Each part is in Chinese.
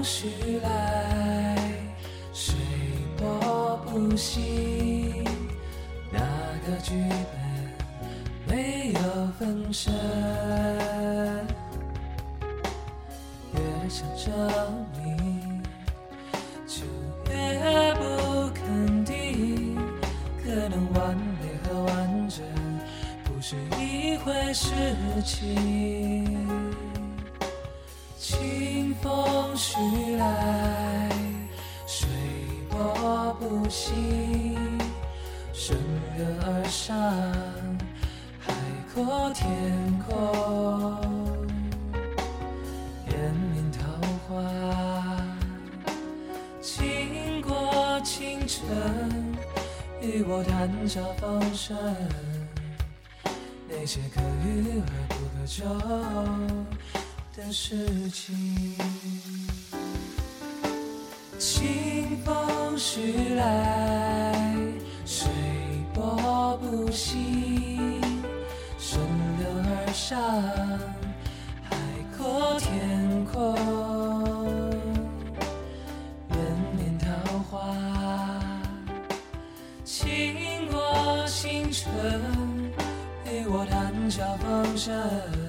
风徐来，随波不息。那个剧本没有分身，越想证明，就越不肯定。可能完美和完整不是一回事情。风徐来，水波不兴，顺流而上，海阔天空，烟面桃花，经过清晨，与我谈笑风生，那些可遇而不可求。的事情，清风徐来，水波不兴，顺流而上，海阔天空，人面桃花，经过青春，与我谈笑风生。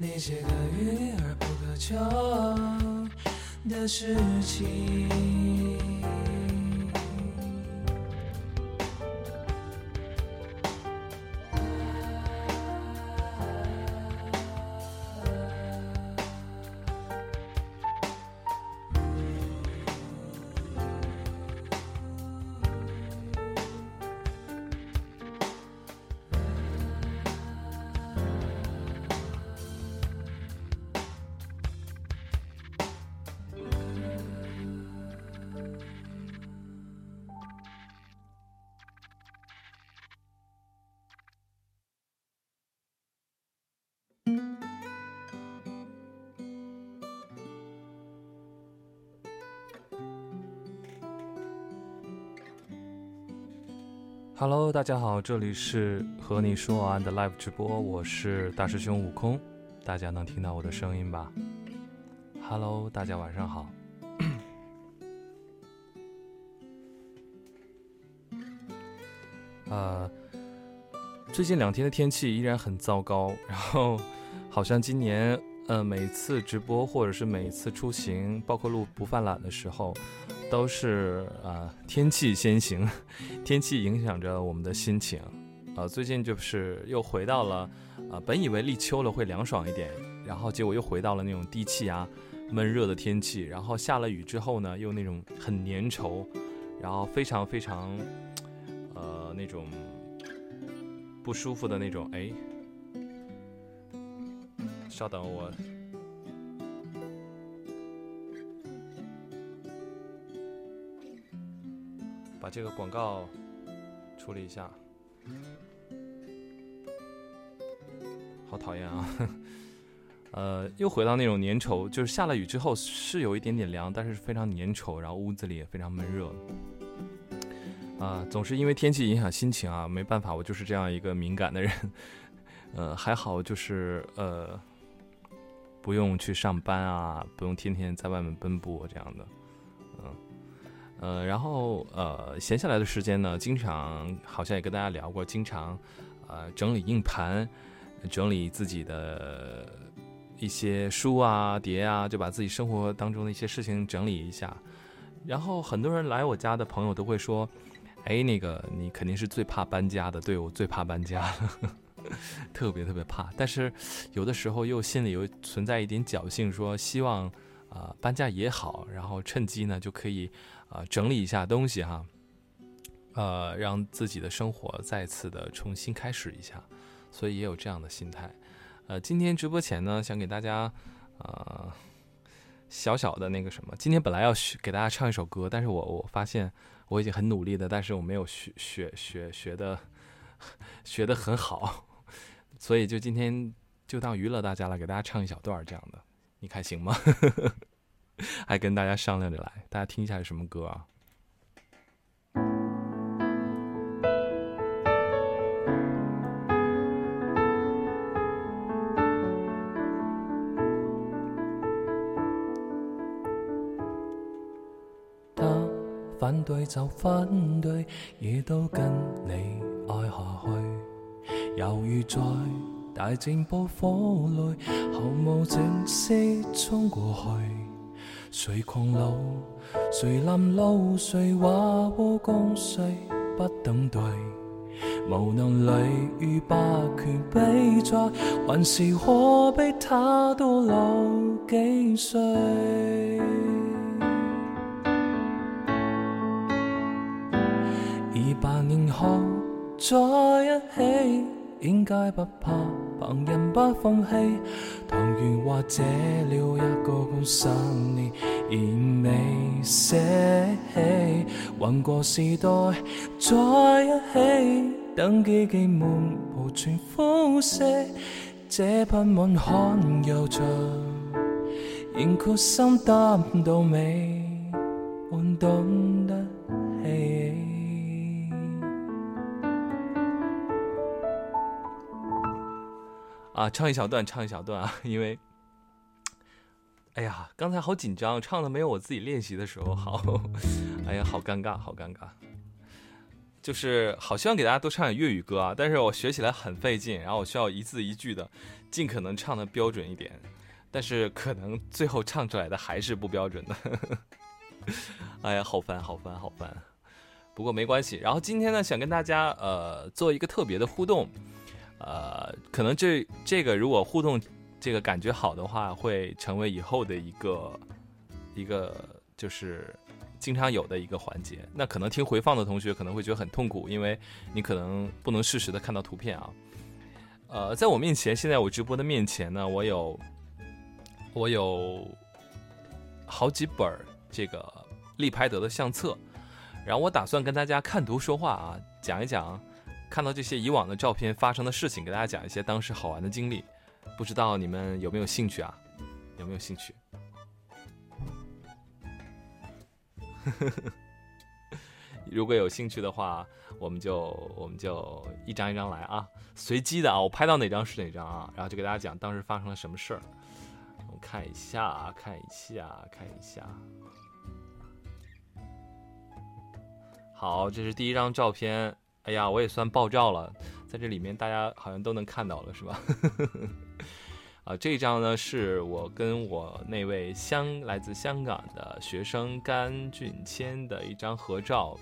那些可遇而不可求的事情。大家好，这里是和你说晚安的 Live 直播，我是大师兄悟空，大家能听到我的声音吧？Hello，大家晚上好。呃，最近两天的天气依然很糟糕，然后好像今年呃每次直播或者是每次出行，包括录不犯懒的时候。都是啊，天气先行，天气影响着我们的心情，啊，最近就是又回到了，啊，本以为立秋了会凉爽一点，然后结果又回到了那种低气压、闷热的天气，然后下了雨之后呢，又那种很粘稠，然后非常非常，呃，那种不舒服的那种，哎，稍等我。把这个广告处理一下，好讨厌啊！呃，又回到那种粘稠，就是下了雨之后是有一点点凉，但是非常粘稠，然后屋子里也非常闷热。啊，总是因为天气影响心情啊，没办法，我就是这样一个敏感的人。呃，还好就是呃，不用去上班啊，不用天天在外面奔波这样的。呃，然后呃，闲下来的时间呢，经常好像也跟大家聊过，经常呃整理硬盘，整理自己的一些书啊、碟啊，就把自己生活当中的一些事情整理一下。然后很多人来我家的朋友都会说：“哎，那个你肯定是最怕搬家的。”对我最怕搬家了，特别特别怕。但是有的时候又心里又存在一点侥幸，说希望啊搬家也好，然后趁机呢就可以。啊，整理一下东西哈，呃，让自己的生活再次的重新开始一下，所以也有这样的心态。呃，今天直播前呢，想给大家呃小小的那个什么，今天本来要学给大家唱一首歌，但是我我发现我已经很努力的，但是我没有学学学学的 学的很好，所以就今天就当娱乐大家了，给大家唱一小段这样的，你看行吗？还跟大家商量着来，大家听一下是什么歌啊？他反对就反对，也都跟你爱下去，犹豫在大战波火里，毫无正式冲过去。谁狂怒，谁拦路，谁话和共谁不等对。无能力与霸权比赛，还是可比他多老几岁？二百年后在一起，应该不怕旁人不放弃。唐元或者了一个个十年，仍未舍弃。混过时代在一起，等记记满无全肤色。这喷满汗又长，仍决心担到尾，换懂啊，唱一小段，唱一小段啊，因为，哎呀，刚才好紧张，唱的没有我自己练习的时候好，哎呀，好尴尬，好尴尬，就是好希望给大家多唱点粤语歌啊，但是我学起来很费劲，然后我需要一字一句的，尽可能唱的标准一点，但是可能最后唱出来的还是不标准的，哎呀，好烦，好烦，好烦，不过没关系，然后今天呢，想跟大家呃做一个特别的互动。呃，可能这这个如果互动这个感觉好的话，会成为以后的一个一个就是经常有的一个环节。那可能听回放的同学可能会觉得很痛苦，因为你可能不能适时的看到图片啊。呃，在我面前，现在我直播的面前呢，我有我有好几本这个立拍得的相册，然后我打算跟大家看图说话啊，讲一讲。看到这些以往的照片发生的事情，给大家讲一些当时好玩的经历，不知道你们有没有兴趣啊？有没有兴趣？如果有兴趣的话，我们就我们就一张一张来啊，随机的啊，我拍到哪张是哪张啊，然后就给大家讲当时发生了什么事儿。我们看一下，看一下，看一下。好，这是第一张照片。哎呀，我也算爆照了，在这里面大家好像都能看到了，是吧？啊，这张呢是我跟我那位香来自香港的学生甘俊谦的一张合照。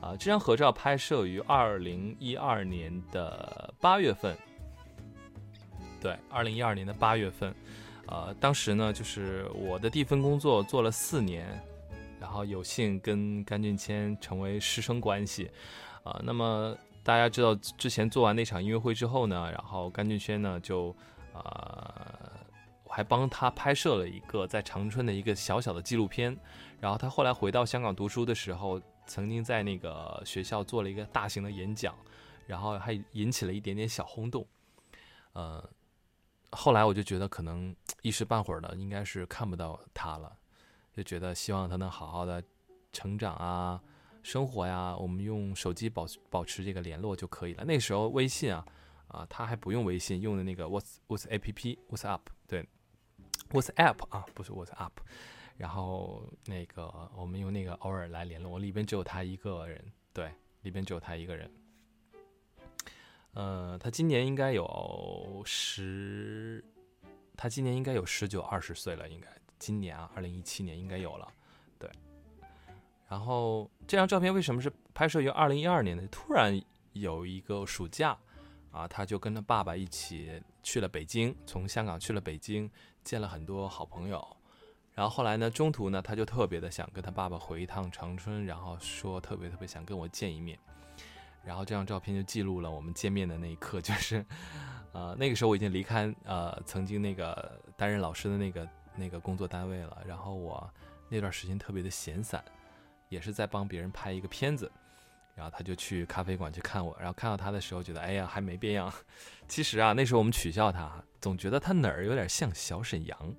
啊，这张合照拍摄于二零一二年的八月份。对，二零一二年的八月份，呃，当时呢就是我的第一份工作做了四年，然后有幸跟甘俊谦成为师生关系。啊，那么大家知道之前做完那场音乐会之后呢，然后甘俊轩呢就，呃，我还帮他拍摄了一个在长春的一个小小的纪录片，然后他后来回到香港读书的时候，曾经在那个学校做了一个大型的演讲，然后还引起了一点点小轰动，呃，后来我就觉得可能一时半会儿的应该是看不到他了，就觉得希望他能好好的成长啊。生活呀，我们用手机保保持这个联络就可以了。那时候微信啊，啊，他还不用微信，用的那个 What's What's A P P What's Up 对，What's App 啊，不是 What's Up。然后那个我们用那个偶尔来联络，我里边只有他一个人，对，里边只有他一个人。呃，他今年应该有十，他今年应该有十九二十岁了，应该今年啊，二零一七年应该有了。然后这张照片为什么是拍摄于二零一二年的？突然有一个暑假，啊，他就跟他爸爸一起去了北京，从香港去了北京，见了很多好朋友。然后后来呢，中途呢，他就特别的想跟他爸爸回一趟长春，然后说特别特别想跟我见一面。然后这张照片就记录了我们见面的那一刻，就是，呃，那个时候我已经离开呃曾经那个担任老师的那个那个工作单位了。然后我那段时间特别的闲散。也是在帮别人拍一个片子，然后他就去咖啡馆去看我，然后看到他的时候觉得哎呀还没变样。其实啊那时候我们取笑他，总觉得他哪儿有点像小沈阳，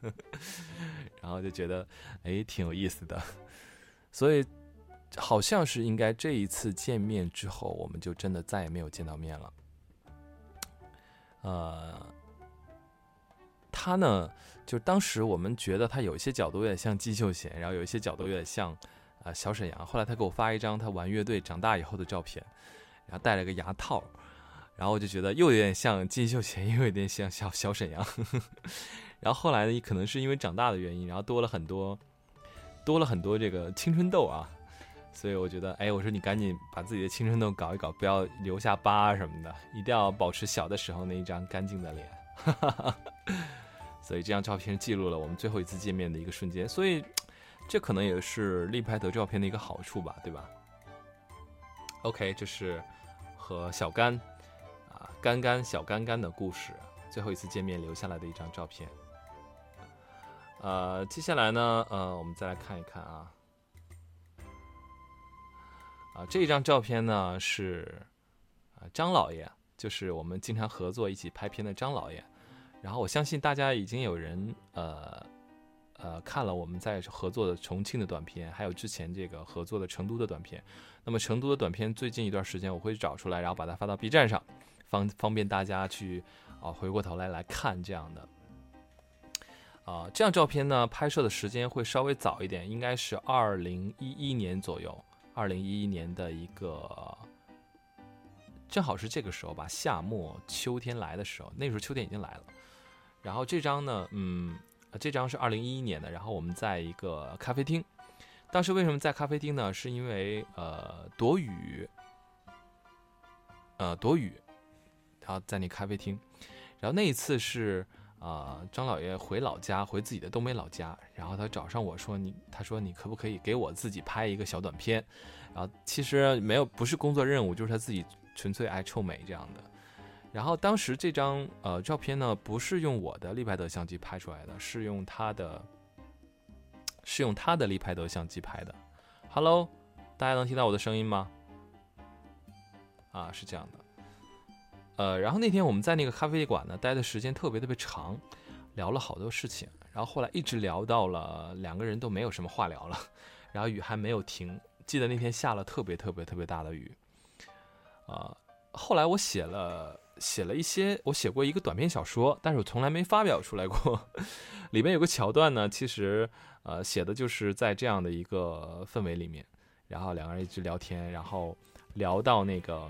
然后就觉得哎挺有意思的。所以好像是应该这一次见面之后，我们就真的再也没有见到面了。呃。他呢，就当时我们觉得他有一些角度有点像金秀贤，然后有一些角度有点像啊小沈阳。后来他给我发一张他玩乐队长大以后的照片，然后戴了个牙套，然后我就觉得又有点像金秀贤，又有点像小小沈阳。然后后来呢，可能是因为长大的原因，然后多了很多，多了很多这个青春痘啊。所以我觉得，哎，我说你赶紧把自己的青春痘搞一搞，不要留下疤什么的，一定要保持小的时候那一张干净的脸。所以这张照片记录了我们最后一次见面的一个瞬间，所以这可能也是立拍得照片的一个好处吧，对吧？OK，这是和小甘啊干干小干干的故事，最后一次见面留下来的一张照片。呃，接下来呢，呃，我们再来看一看啊。啊，这张照片呢是啊张老爷，就是我们经常合作一起拍片的张老爷。然后我相信大家已经有人呃呃看了我们在合作的重庆的短片，还有之前这个合作的成都的短片。那么成都的短片最近一段时间我会找出来，然后把它发到 B 站上，方方便大家去啊回过头来来看这样的。啊，这张照片呢拍摄的时间会稍微早一点，应该是二零一一年左右。二零一一年的一个，正好是这个时候吧，夏末秋天来的时候，那时候秋天已经来了。然后这张呢，嗯，这张是二零一一年的。然后我们在一个咖啡厅，当时为什么在咖啡厅呢？是因为呃躲雨，呃躲雨，然后在那咖啡厅。然后那一次是。啊，张老爷回老家，回自己的东北老家，然后他找上我说：“你，他说你可不可以给我自己拍一个小短片？”然后其实没有，不是工作任务，就是他自己纯粹爱臭美这样的。然后当时这张呃照片呢，不是用我的立拍德相机拍出来的，是用他的，是用他的立拍德相机拍的。Hello，大家能听到我的声音吗？啊，是这样的。呃，然后那天我们在那个咖啡馆呢待的时间特别特别长，聊了好多事情，然后后来一直聊到了两个人都没有什么话聊了，然后雨还没有停，记得那天下了特别特别特别大的雨，啊，后来我写了写了一些，我写过一个短篇小说，但是我从来没发表出来过，里面有个桥段呢，其实呃写的就是在这样的一个氛围里面，然后两个人一直聊天，然后聊到那个。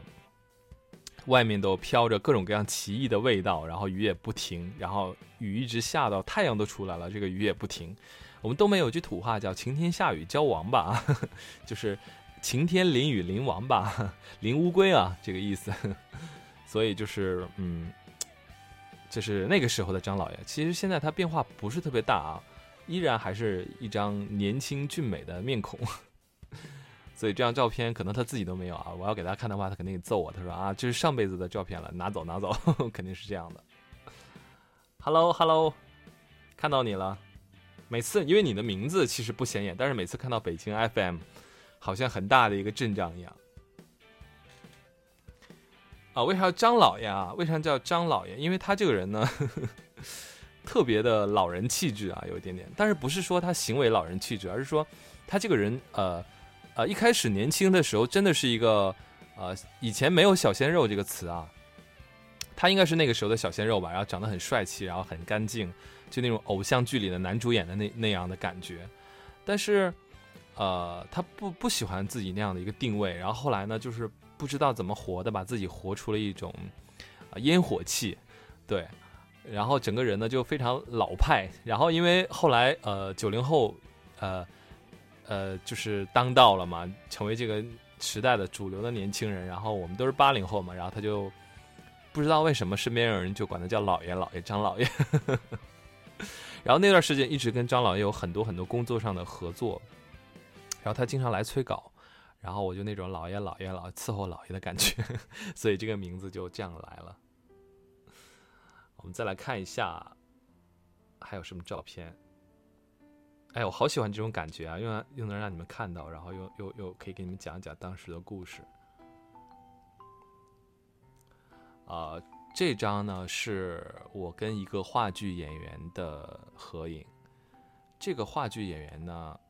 外面都飘着各种各样奇异的味道，然后雨也不停，然后雨一直下到太阳都出来了，这个雨也不停。我们东北有句土话叫“晴天下雨浇王八”，就是晴天淋雨淋王八、淋乌龟啊，这个意思。所以就是嗯，就是那个时候的张老爷，其实现在他变化不是特别大啊，依然还是一张年轻俊美的面孔。所以这张照片可能他自己都没有啊！我要给他看的话，他肯定揍我。他说啊，这是上辈子的照片了，拿走拿走，肯定是这样的。Hello Hello，看到你了。每次因为你的名字其实不显眼，但是每次看到北京 FM，好像很大的一个阵仗一样。啊，为啥叫张老爷啊？为啥叫张老爷？因为他这个人呢，呵 呵特别的老人气质啊，有一点点。但是不是说他行为老人气质，而是说他这个人呃。呃，一开始年轻的时候真的是一个，呃，以前没有“小鲜肉”这个词啊，他应该是那个时候的小鲜肉吧，然后长得很帅气，然后很干净，就那种偶像剧里的男主演的那那样的感觉。但是，呃，他不不喜欢自己那样的一个定位，然后后来呢，就是不知道怎么活的，把自己活出了一种啊烟火气，对，然后整个人呢就非常老派。然后因为后来呃九零后呃。呃，就是当道了嘛，成为这个时代的主流的年轻人。然后我们都是八零后嘛，然后他就不知道为什么身边有人就管他叫老爷，老爷张老爷。然后那段时间一直跟张老爷有很多很多工作上的合作，然后他经常来催稿，然后我就那种老爷老爷老伺候老爷的感觉，所以这个名字就这样来了。我们再来看一下还有什么照片。哎，我好喜欢这种感觉啊，又又能让你们看到，然后又又又可以给你们讲一讲当时的故事。啊，这张呢是我跟一个话剧演员的合影。这个话剧演员呢，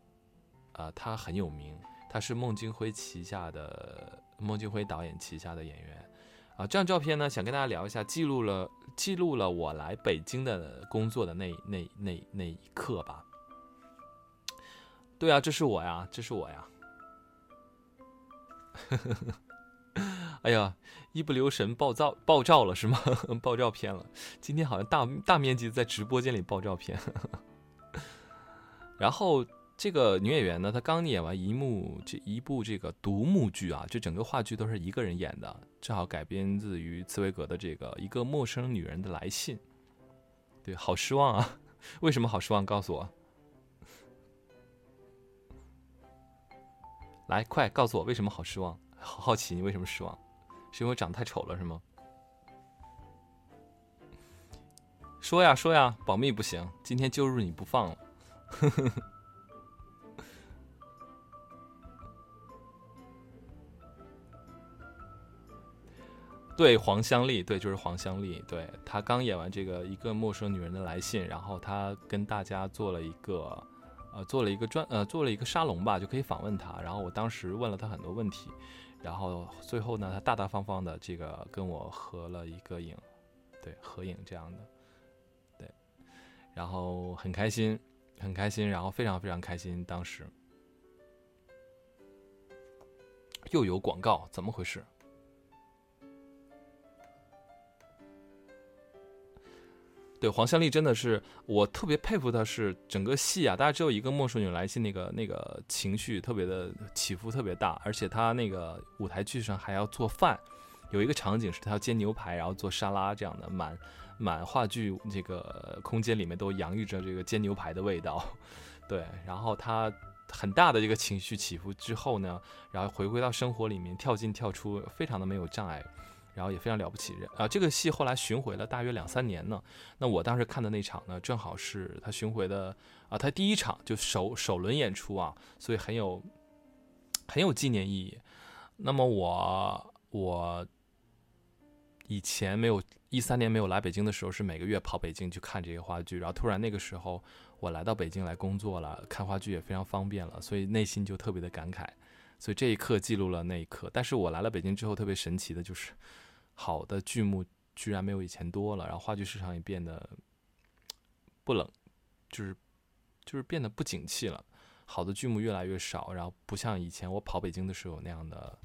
啊，他很有名，他是孟京辉旗下的孟京辉导演旗下的演员，啊，这张照片呢，想跟大家聊一下，记录了记录了我来北京的工作的那那那那一刻吧。对啊，这是我呀，这是我呀。哎呀，一不留神爆照爆照了是吗？爆照片了。今天好像大大面积在直播间里爆照片。然后这个女演员呢，她刚演完一幕这一部这个独幕剧啊，这整个话剧都是一个人演的，正好改编自于茨威格的这个《一个陌生女人的来信》。对，好失望啊！为什么好失望？告诉我。来，快告诉我为什么好失望？好好奇你为什么失望？是因为长得太丑了是吗？说呀说呀，保密不行，今天就入你不放了。对，黄香丽，对，就是黄香丽，对她刚演完这个《一个陌生女人的来信》，然后她跟大家做了一个。呃，做了一个专呃，做了一个沙龙吧，就可以访问她。然后我当时问了她很多问题，然后最后呢，她大大方方的这个跟我合了一个影，对，合影这样的，对，然后很开心，很开心，然后非常非常开心。当时又有广告，怎么回事？对黄香丽真的是我特别佩服她，是整个戏啊，大家只有一个陌生女来信，那个那个情绪特别的起伏特别大，而且她那个舞台剧上还要做饭，有一个场景是她要煎牛排，然后做沙拉这样的，满满话剧这个空间里面都洋溢着这个煎牛排的味道，对，然后她很大的一个情绪起伏之后呢，然后回归到生活里面跳进跳出，非常的没有障碍。然后也非常了不起，啊，这个戏后来巡回了大约两三年呢。那我当时看的那场呢，正好是他巡回的啊，他第一场就首首轮演出啊，所以很有很有纪念意义。那么我我以前没有一三年没有来北京的时候，是每个月跑北京去看这些话剧。然后突然那个时候我来到北京来工作了，看话剧也非常方便了，所以内心就特别的感慨。所以这一刻记录了那一刻，但是我来了北京之后，特别神奇的就是，好的剧目居然没有以前多了，然后话剧市场也变得不冷，就是就是变得不景气了，好的剧目越来越少，然后不像以前我跑北京的时候那样的，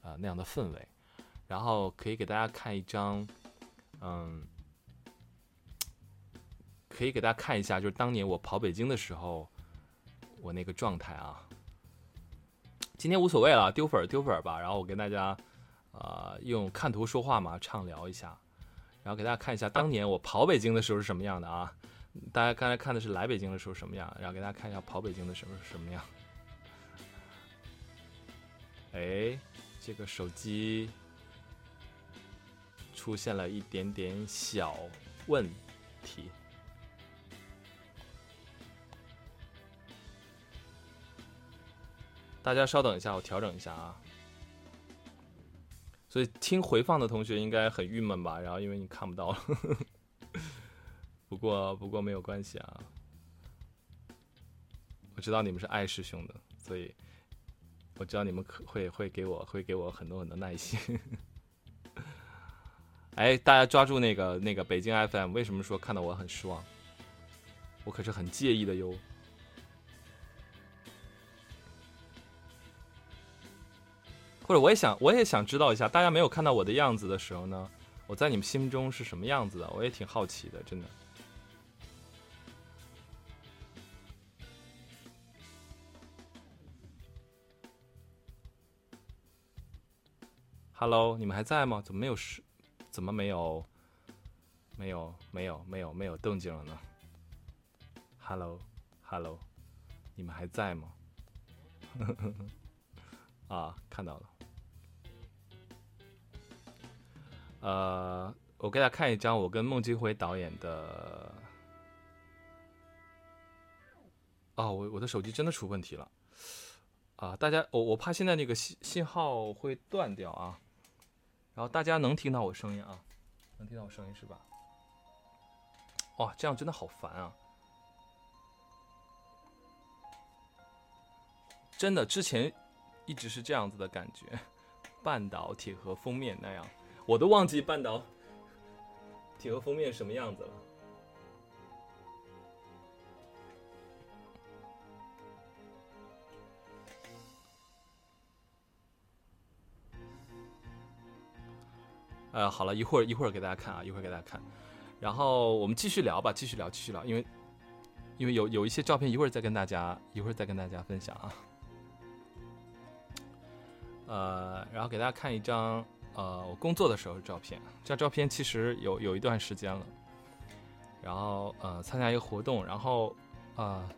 呃那样的氛围，然后可以给大家看一张，嗯，可以给大家看一下，就是当年我跑北京的时候，我那个状态啊。今天无所谓了，丢粉丢粉吧。然后我跟大家，呃，用看图说话嘛，畅聊一下，然后给大家看一下当年我跑北京的时候是什么样的啊？大家刚才看的是来北京的时候什么样，然后给大家看一下跑北京的时候是什么样。哎，这个手机出现了一点点小问题。大家稍等一下，我调整一下啊。所以听回放的同学应该很郁闷吧？然后因为你看不到了，不过不过没有关系啊。我知道你们是爱师兄的，所以我知道你们可会会给我会给我很多很多耐心。哎，大家抓住那个那个北京 FM，为什么说看到我很失望？我可是很介意的哟。或者我也想，我也想知道一下，大家没有看到我的样子的时候呢，我在你们心中是什么样子的？我也挺好奇的，真的。Hello，你们还在吗？怎么没有是？怎么没有？没有，没有，没有，没有动静了呢？Hello，Hello，你们还在吗？啊，看到了。呃，我给大家看一张我跟孟京辉导演的。哦，我我的手机真的出问题了。啊，大家，我我怕现在那个信信号会断掉啊。然后大家能听到我声音啊？能听到我声音是吧？哇，这样真的好烦啊！真的，之前一直是这样子的感觉，半岛铁盒封面那样。我都忘记半岛铁盒封面什么样子了。呃，好了一会儿一会儿给大家看啊，一会儿给大家看。然后我们继续聊吧，继续聊，继续聊，因为因为有有一些照片，一会儿再跟大家一会儿再跟大家分享啊。呃，然后给大家看一张呃我工作的时候的照片，这张照片其实有有一段时间了。然后呃参加一个活动，然后啊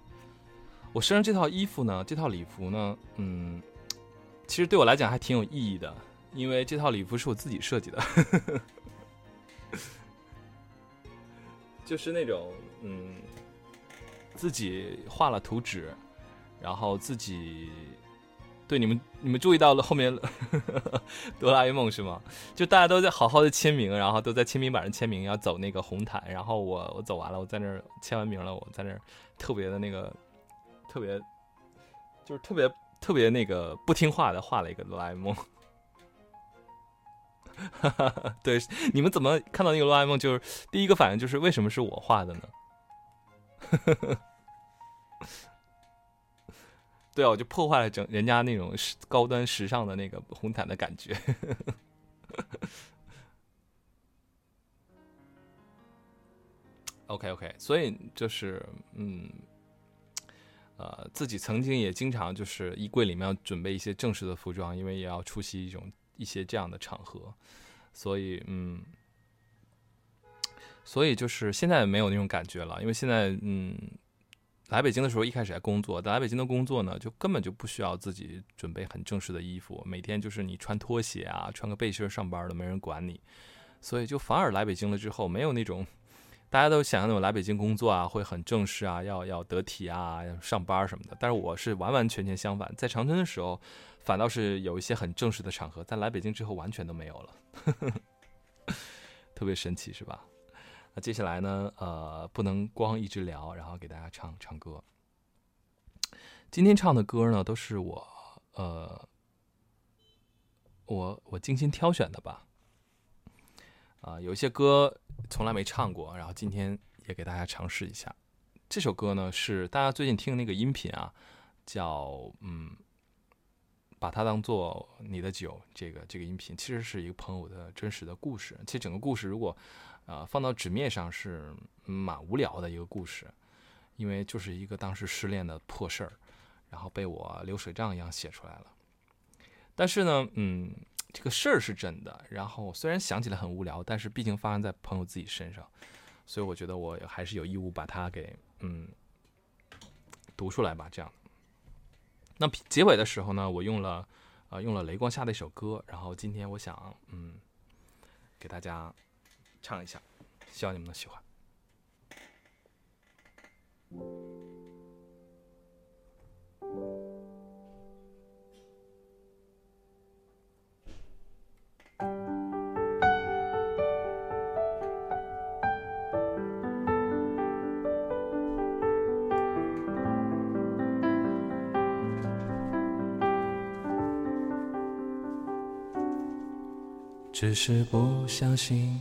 我身上这套衣服呢，这套礼服呢，嗯，其实对我来讲还挺有意义的。因为这套礼服是我自己设计的，就是那种嗯，自己画了图纸，然后自己对你们你们注意到了后面 哆啦 A 梦是吗？就大家都在好好的签名，然后都在签名板上签名，要走那个红毯，然后我我走完了，我在那儿签完名了，我在那儿特别的那个特别就是特别特别那个不听话的画了一个哆啦 A 梦。对，你们怎么看到那个哆啦 A 梦？就是第一个反应就是为什么是我画的呢？呵呵呵对啊，我就破坏了整人家那种高端时尚的那个红毯的感觉。OK OK，所以就是嗯，呃，自己曾经也经常就是衣柜里面要准备一些正式的服装，因为也要出席一种。一些这样的场合，所以嗯，所以就是现在没有那种感觉了，因为现在嗯，来北京的时候一开始还工作，来北京的工作呢，就根本就不需要自己准备很正式的衣服，每天就是你穿拖鞋啊，穿个背心上班的，没人管你，所以就反而来北京了之后，没有那种大家都想象那种来北京工作啊，会很正式啊，要要得体啊，上班什么的，但是我是完完全全相反，在长春的时候。反倒是有一些很正式的场合，在来北京之后完全都没有了，特别神奇，是吧？那接下来呢？呃，不能光一直聊，然后给大家唱唱歌。今天唱的歌呢，都是我呃，我我精心挑选的吧。啊，有一些歌从来没唱过，然后今天也给大家尝试一下。这首歌呢，是大家最近听的那个音频啊，叫嗯。把它当做你的酒，这个这个音频其实是一个朋友的真实的故事。其实整个故事如果，呃，放到纸面上是蛮无聊的一个故事，因为就是一个当时失恋的破事儿，然后被我流水账一样写出来了。但是呢，嗯，这个事儿是真的。然后虽然想起来很无聊，但是毕竟发生在朋友自己身上，所以我觉得我还是有义务把它给嗯读出来吧，这样。那结尾的时候呢，我用了，呃，用了雷光下的一首歌，然后今天我想，嗯，给大家唱一下，希望你们能喜欢。只是不相信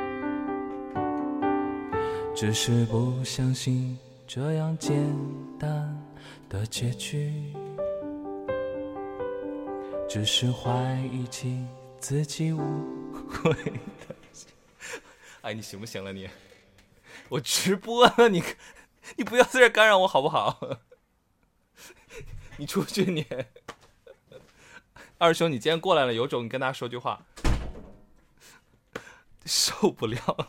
只是不相信这样简单的结局，只是怀疑起自己误会的心。哎，你行不行了你？我直播呢，你你不要在这干扰我好不好？你出去你。二兄，你今天过来了，有种你跟他说句话。受不了。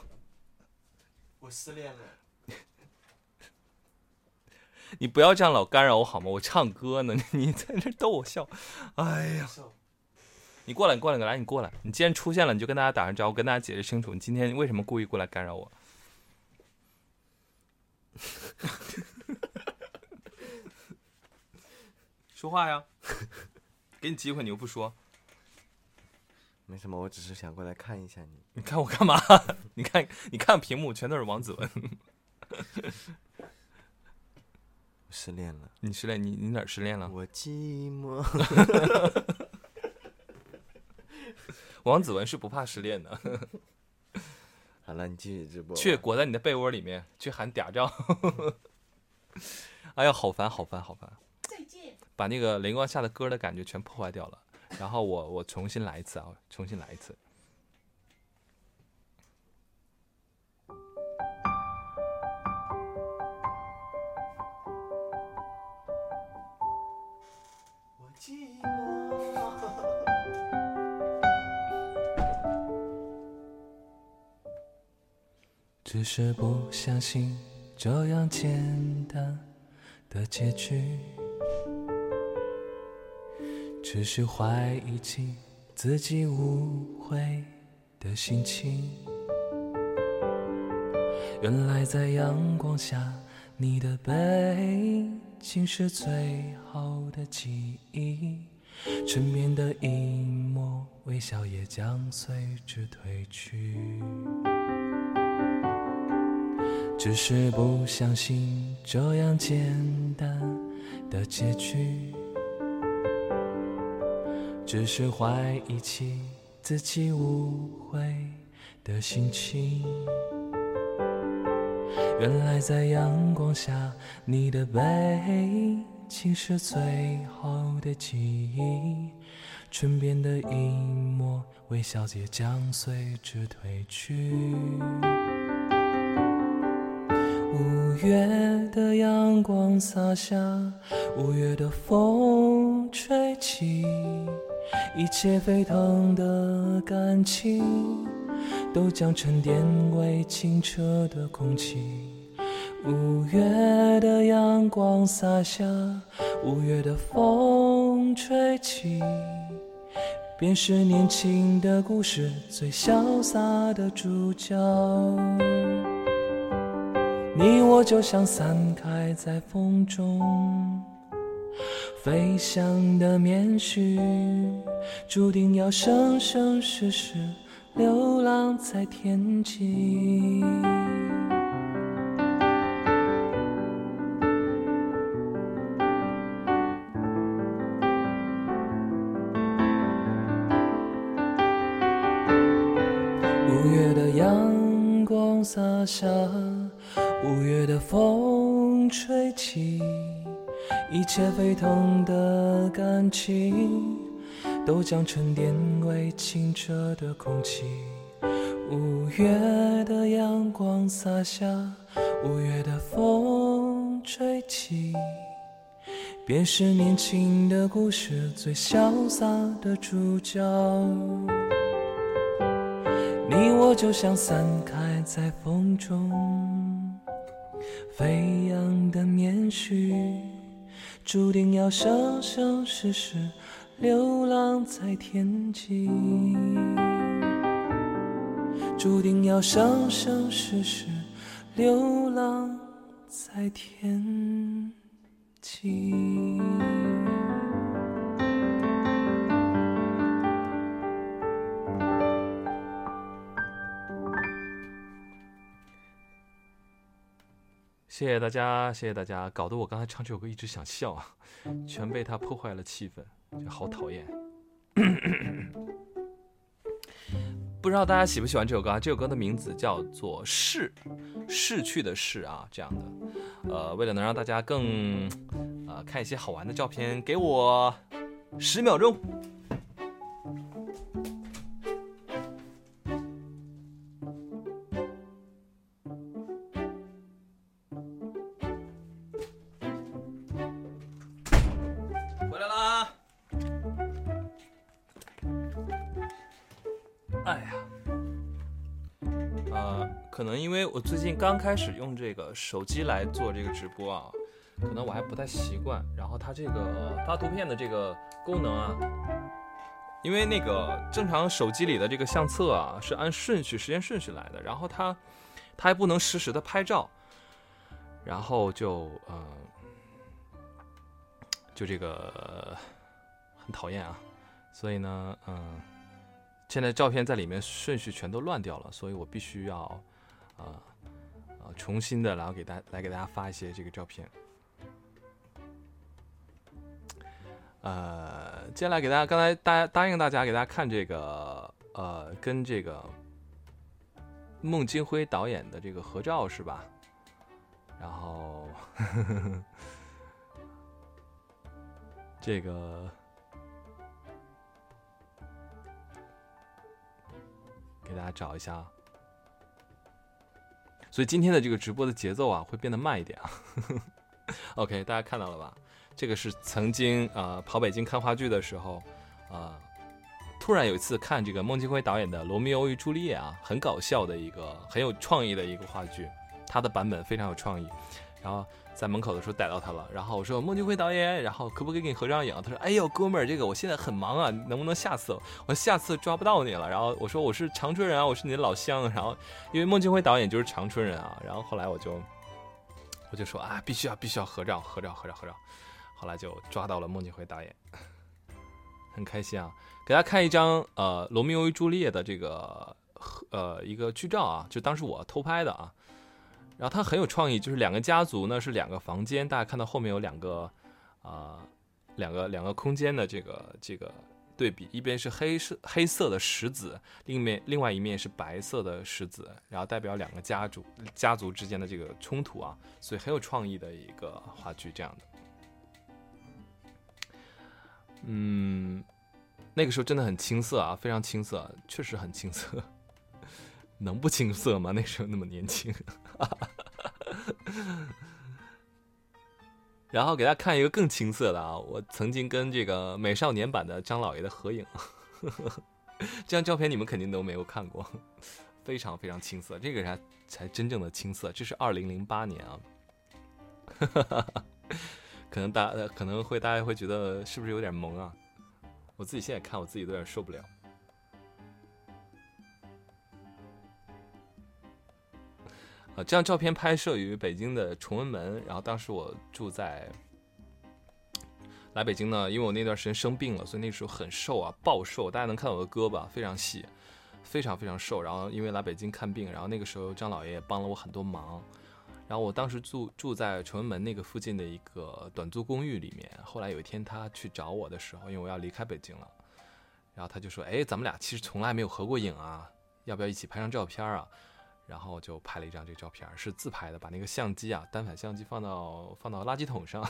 失恋了，你不要这样老干扰我好吗？我唱歌呢，你 在那逗我笑。哎呀，你过来，你过来，来，你过来。你既然出现了，你就跟大家打声招呼，跟大家解释清楚，你今天为什么故意过来干扰我？说话呀，给你机会你又不说，没什么，我只是想过来看一下你。你看我干嘛？你看你看屏幕全都是王子文，失恋了，你失恋你你哪儿失恋了？我寂寞。王子文是不怕失恋的，好了，你继续直播。去裹在你的被窝里面去喊嗲照。哎呀，好烦好烦好烦！再见。把那个雷光下的歌的感觉全破坏掉了。然后我我重新来一次啊，重新来一次。寂寞。只是不相信这样简单的结局，只是怀疑起自己误会的心情。原来在阳光下，你的背景是最好的记忆，唇边的一抹微笑也将随之褪去。只是不相信这样简单的结局，只是怀疑起自己误会的心情。原来在阳光下，你的背影竟是最后的记忆，唇边的一抹微笑也将随之褪去。五月的阳光洒下，五月的风吹起，一切沸腾的感情都将沉淀为清澈的空气。五月的阳光洒下，五月的风吹起，便是年轻的故事最潇洒的主角。你我就像散开在风中飞翔的棉絮，注定要生生世世流浪在天际。五月的阳光洒下。五月的风吹起，一切沸腾的感情都将沉淀为清澈的空气。五月的阳光洒下，五月的风吹起，便是年轻的故事最潇洒的主角。你我就像散开在风中。飞扬的棉絮，注定要生生世世流浪在天际。注定要生生世世流浪在天际。谢谢大家，谢谢大家，搞得我刚才唱这首歌一直想笑啊，全被他破坏了气氛，就好讨厌。不知道大家喜不喜欢这首歌啊？这首歌的名字叫做《逝》，逝去的逝啊，这样的。呃，为了能让大家更呃看一些好玩的照片，给我十秒钟。开始用这个手机来做这个直播啊，可能我还不太习惯。然后它这个发图片的这个功能啊，因为那个正常手机里的这个相册啊是按顺序、时间顺序来的，然后它它还不能实时的拍照。然后就嗯、就这个很讨厌啊，所以呢，嗯、现在照片在里面顺序全都乱掉了，所以我必须要啊、重新的，然后给大来给大家发一些这个照片。呃，接下来给大家，刚才答答应大家给大家看这个呃，跟这个孟京辉导演的这个合照是吧？然后呵呵呵这个给大家找一下啊。所以今天的这个直播的节奏啊，会变得慢一点啊。OK，大家看到了吧？这个是曾经啊、跑北京看话剧的时候啊、突然有一次看这个孟京辉导演的《罗密欧与朱丽叶》啊，很搞笑的一个很有创意的一个话剧，它的版本非常有创意。然后在门口的时候逮到他了，然后我说孟京辉导演，然后可不可以给你合张影？他说：“哎呦，哥们儿，这个我现在很忙啊，能不能下次？我下次抓不到你了。”然后我说：“我是长春人啊，我是你的老乡。”然后因为孟京辉导演就是长春人啊，然后后来我就我就说啊，必须要必须要合照，合照，合照，合照。后来就抓到了孟京辉导演，很开心啊！给大家看一张呃《罗密欧与朱丽叶》的这个呃一个剧照啊，就当时我偷拍的啊。然后它很有创意，就是两个家族呢是两个房间，大家看到后面有两个啊、两个两个空间的这个这个对比，一边是黑色黑色的石子，另一面另外一面是白色的石子，然后代表两个家族家族之间的这个冲突啊，所以很有创意的一个话剧这样的。嗯，那个时候真的很青涩啊，非常青涩，确实很青涩。能不青涩吗？那时候那么年轻。然后给大家看一个更青涩的啊，我曾经跟这个美少年版的张老爷的合影，这张照片你们肯定都没有看过，非常非常青涩，这个才才真正的青涩。这是二零零八年啊，可能大可能会大家会觉得是不是有点萌啊？我自己现在看我自己都有点受不了。啊，这张照片拍摄于北京的崇文门，然后当时我住在来北京呢，因为我那段时间生病了，所以那时候很瘦啊，暴瘦，大家能看到我的胳膊非常细，非常非常瘦。然后因为来北京看病，然后那个时候张老爷也帮了我很多忙。然后我当时住住在崇文门那个附近的一个短租公寓里面。后来有一天他去找我的时候，因为我要离开北京了，然后他就说：“哎，咱们俩其实从来没有合过影啊，要不要一起拍张照片啊？”然后就拍了一张这个照片，是自拍的，把那个相机啊，单反相机放到放到垃圾桶上，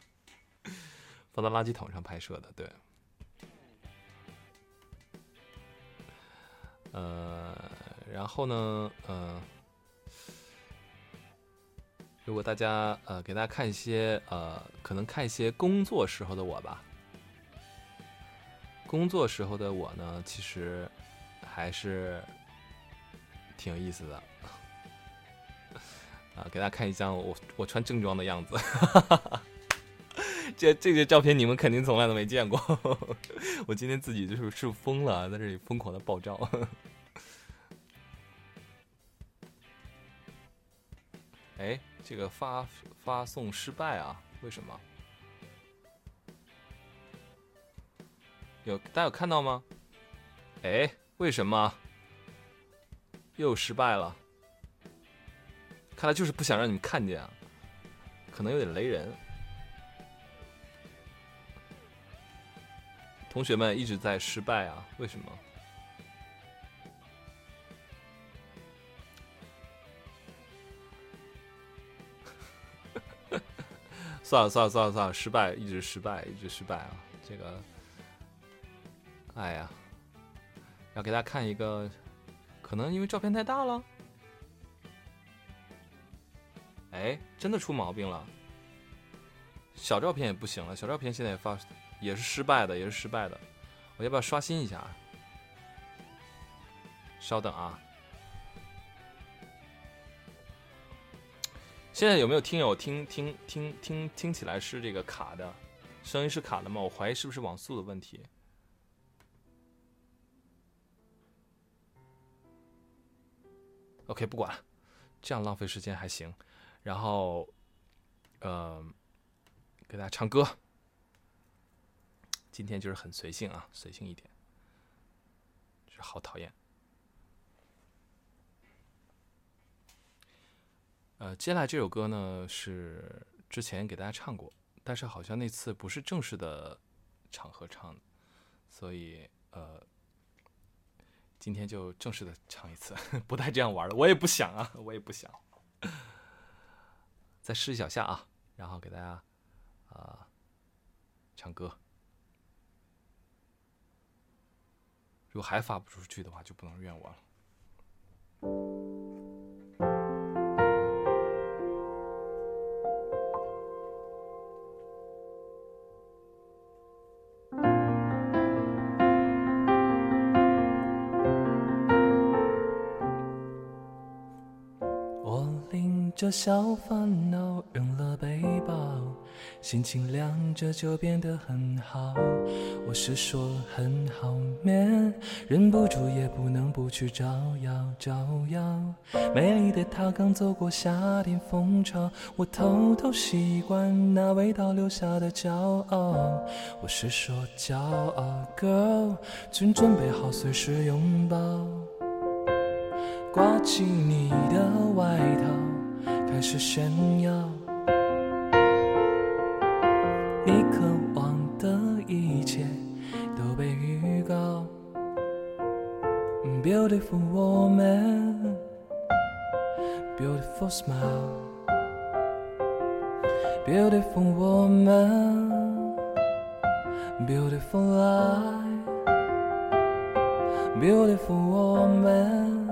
放到垃圾桶上拍摄的，对。呃，然后呢，呃，如果大家呃给大家看一些呃，可能看一些工作时候的我吧，工作时候的我呢，其实还是。挺有意思的，啊，给大家看一张我我穿正装的样子，这这些照片你们肯定从来都没见过，我今天自己就是是疯了，在这里疯狂的爆照。哎，这个发发送失败啊？为什么？有大家有看到吗？哎，为什么？又失败了，看来就是不想让你们看见啊，可能有点雷人。同学们一直在失败啊，为什么？算了算了算了算了，失败，一直失败，一直失败啊！这个，哎呀，要给大家看一个。可能因为照片太大了，哎，真的出毛病了。小照片也不行了，小照片现在也发也是失败的，也是失败的。我要不要刷新一下？稍等啊。现在有没有听友听听听听听起来是这个卡的，声音是卡的吗？我怀疑是不是网速的问题。OK，不管了，这样浪费时间还行。然后，呃，给大家唱歌。今天就是很随性啊，随性一点，好讨厌。呃，接下来这首歌呢是之前给大家唱过，但是好像那次不是正式的场合唱的，所以呃，今天就正式的唱一次，不带这样玩的，我也不想啊，我也不想。再试一小下啊，然后给大家啊唱歌。如果还发不出去的话，就不能怨我了。拎着小烦恼，扔了背包。心情凉着就变得很好，我是说很好眠，忍不住也不能不去招摇招摇。美丽的她刚走过夏天风潮，我偷偷习惯那味道留下的骄傲。我是说骄傲，girl，请准备好随时拥抱。挂起你的外套，开始炫耀。你渴望的一切都被预告。Beautiful woman, beautiful smile. Beautiful woman, beautiful life. Beautiful woman,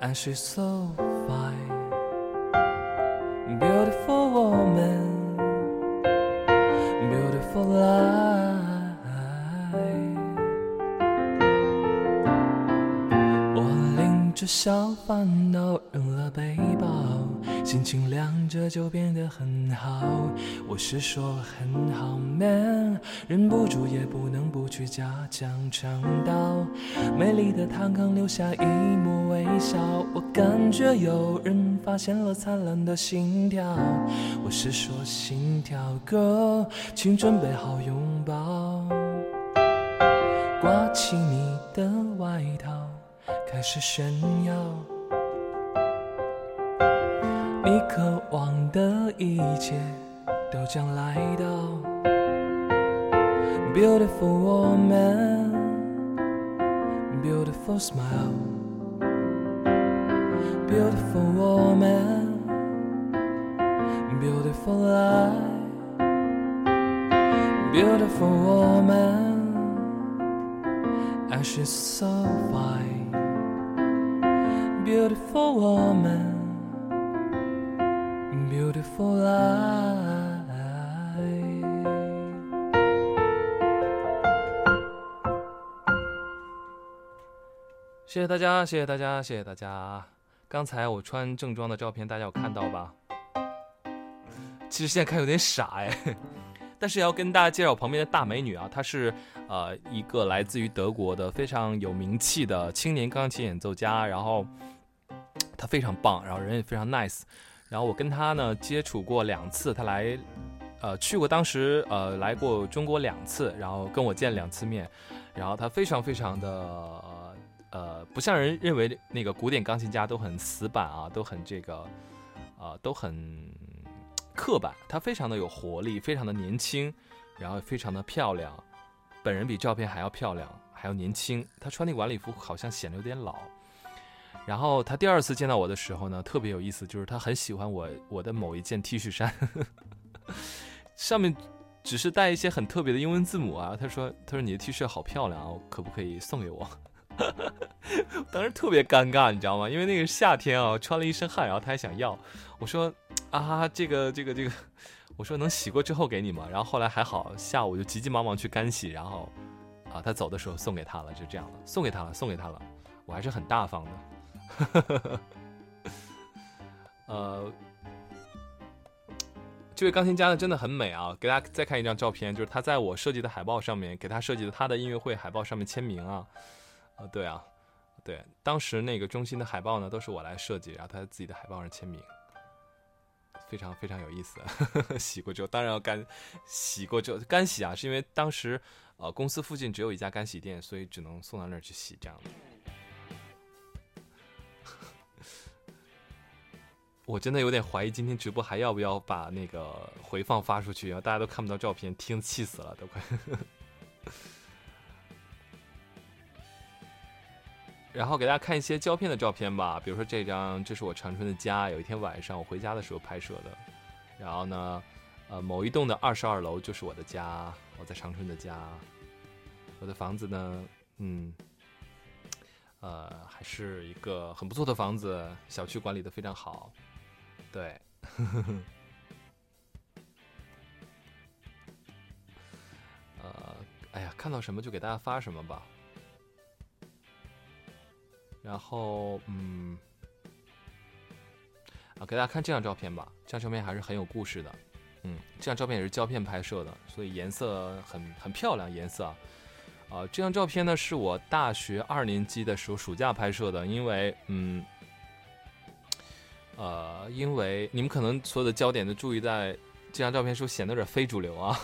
and she's so 小烦恼，扔了背包，心情凉着就变得很好。我是说很好，man，忍不住也不能不去加强唱道。美丽的她刚留下一抹微笑，我感觉有人发现了灿烂的心跳。我是说心跳，girl，请准备好拥抱。挂起你的外套，开始炫耀。你渴望的一切都将来到。Beautiful woman, beautiful smile. Beautiful woman, beautiful life. Beautiful woman, and she's so fine. Beautiful woman, beautiful life. 谢谢大家，谢谢大家，谢谢大家。刚才我穿正装的照片，大家有看到吧？其实现在看有点傻哎，但是要跟大家介绍旁边的大美女啊，她是呃一个来自于德国的非常有名气的青年钢琴演奏家，然后他非常棒，然后人也非常 nice，然后我跟他呢接触过两次，他来呃去过，当时呃来过中国两次，然后跟我见两次面，然后他非常非常的。呃，不像人认为那个古典钢琴家都很死板啊，都很这个，呃，都很刻板。他非常的有活力，非常的年轻，然后非常的漂亮，本人比照片还要漂亮，还要年轻。他穿那晚礼服好像显得有点老。然后他第二次见到我的时候呢，特别有意思，就是他很喜欢我我的某一件 T 恤衫，上面只是带一些很特别的英文字母啊。他说：“他说你的 T 恤好漂亮啊，可不可以送给我？” 当时特别尴尬，你知道吗？因为那个夏天啊，穿了一身汗，然后他还想要。我说啊，这个这个这个，我说能洗过之后给你吗？然后后来还好，下午就急急忙忙去干洗，然后啊，他走的时候送给他了，就这样了，送给他了，送给他了。我还是很大方的。呵呵呵呃，这位钢琴家呢真的很美啊！给大家再看一张照片，就是他在我设计的海报上面，给他设计的他的音乐会海报上面签名啊。啊，对啊，对，当时那个中心的海报呢，都是我来设计，然后他在自己的海报上签名，非常非常有意思。洗过之后，当然要干洗过之后干洗啊，是因为当时呃公司附近只有一家干洗店，所以只能送到那儿去洗这样的。我真的有点怀疑今天直播还要不要把那个回放发出去啊？大家都看不到照片，听气死了，都快。然后给大家看一些胶片的照片吧，比如说这张，这是我长春的家，有一天晚上我回家的时候拍摄的。然后呢，呃，某一栋的二十二楼就是我的家，我在长春的家。我的房子呢，嗯，呃，还是一个很不错的房子，小区管理的非常好。对，呃，哎呀，看到什么就给大家发什么吧。然后，嗯，啊，给大家看这张照片吧。这张照片还是很有故事的。嗯，这张照片也是胶片拍摄的，所以颜色很很漂亮，颜色。啊，这张照片呢是我大学二年级的时候暑假拍摄的，因为，嗯。呃，因为你们可能所有的焦点都注意在这张照片，时候显得有点非主流啊。